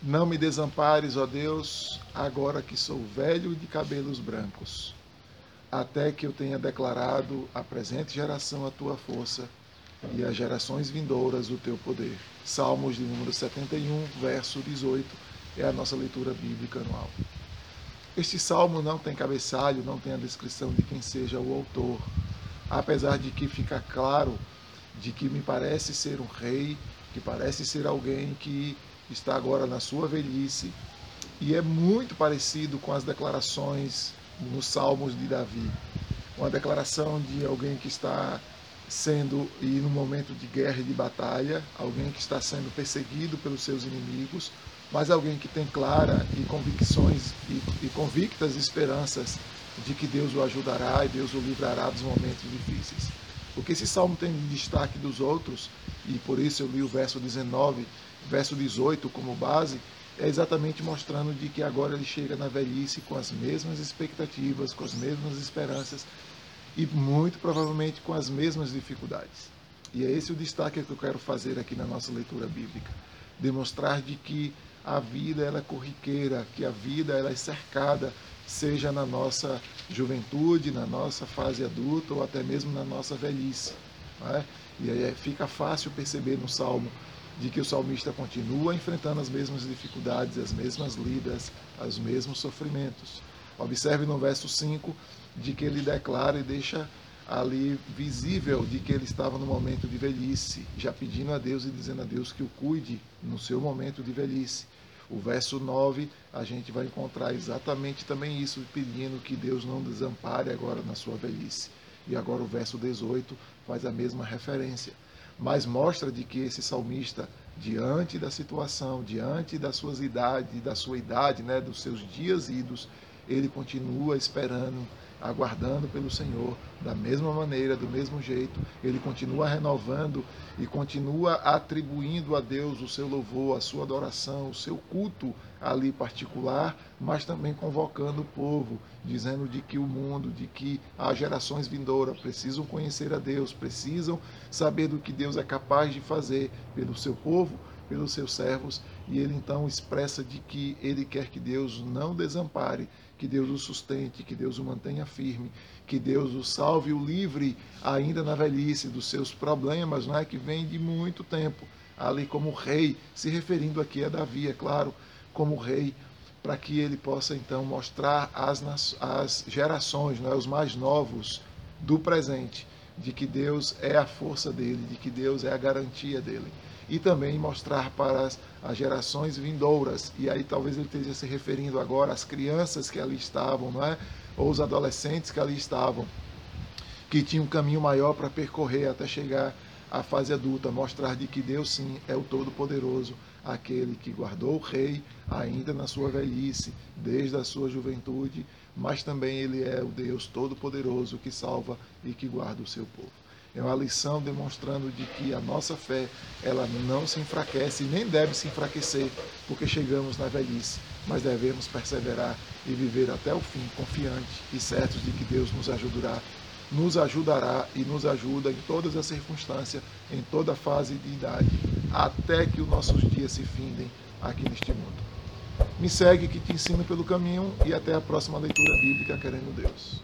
Não me desampares, ó Deus, agora que sou velho e de cabelos brancos, até que eu tenha declarado à presente geração a tua força e às gerações vindouras o teu poder. Salmos de número 71, verso 18, é a nossa leitura bíblica anual. Este salmo não tem cabeçalho, não tem a descrição de quem seja o autor, apesar de que fica claro de que me parece ser um rei, que parece ser alguém que está agora na sua velhice, e é muito parecido com as declarações nos Salmos de Davi. Uma declaração de alguém que está sendo, e no momento de guerra e de batalha, alguém que está sendo perseguido pelos seus inimigos, mas alguém que tem clara e convicções e, e convictas esperanças de que Deus o ajudará e Deus o livrará dos momentos difíceis. O que esse salmo tem de destaque dos outros, e por isso eu li o verso 19, verso 18 como base, é exatamente mostrando de que agora ele chega na velhice com as mesmas expectativas, com as mesmas esperanças e muito provavelmente com as mesmas dificuldades. E é esse o destaque que eu quero fazer aqui na nossa leitura bíblica, demonstrar de que a vida ela é corriqueira, que a vida ela é cercada, seja na nossa juventude, na nossa fase adulta ou até mesmo na nossa velhice. É? E aí fica fácil perceber no Salmo de que o salmista continua enfrentando as mesmas dificuldades, as mesmas lidas, os mesmos sofrimentos. Observe no verso 5 de que ele declara e deixa ali visível de que ele estava no momento de velhice, já pedindo a Deus e dizendo a Deus que o cuide no seu momento de velhice. O verso 9, a gente vai encontrar exatamente também isso, pedindo que Deus não desampare agora na sua velhice. E agora o verso 18 faz a mesma referência mas mostra de que esse salmista, diante da situação, diante das suas idades, da sua idade, né, dos seus dias idos, ele continua esperando aguardando pelo Senhor da mesma maneira, do mesmo jeito. Ele continua renovando e continua atribuindo a Deus o seu louvor, a sua adoração, o seu culto ali particular, mas também convocando o povo, dizendo de que o mundo, de que as gerações vindouras precisam conhecer a Deus, precisam saber do que Deus é capaz de fazer pelo seu povo, pelos seus servos, e ele então expressa de que ele quer que Deus não desampare que Deus o sustente, que Deus o mantenha firme, que Deus o salve e o livre ainda na velhice dos seus problemas, não é? Que vem de muito tempo, ali como rei, se referindo aqui a Davi, é claro, como rei, para que ele possa então mostrar às, às gerações, é, os mais novos do presente, de que Deus é a força dele, de que Deus é a garantia dele e também mostrar para as, as gerações vindouras. E aí talvez ele esteja se referindo agora às crianças que ali estavam, não é? ou os adolescentes que ali estavam, que tinham um caminho maior para percorrer até chegar à fase adulta, mostrar de que Deus sim é o Todo-Poderoso, aquele que guardou o rei ainda na sua velhice, desde a sua juventude, mas também ele é o Deus Todo-Poderoso que salva e que guarda o seu povo. É uma lição demonstrando de que a nossa fé, ela não se enfraquece nem deve se enfraquecer porque chegamos na velhice, mas devemos perseverar e viver até o fim confiante e certos de que Deus nos ajudará, nos ajudará e nos ajuda em todas as circunstâncias, em toda fase de idade, até que os nossos dias se findem aqui neste mundo. Me segue que te ensino pelo caminho e até a próxima leitura bíblica, querendo Deus.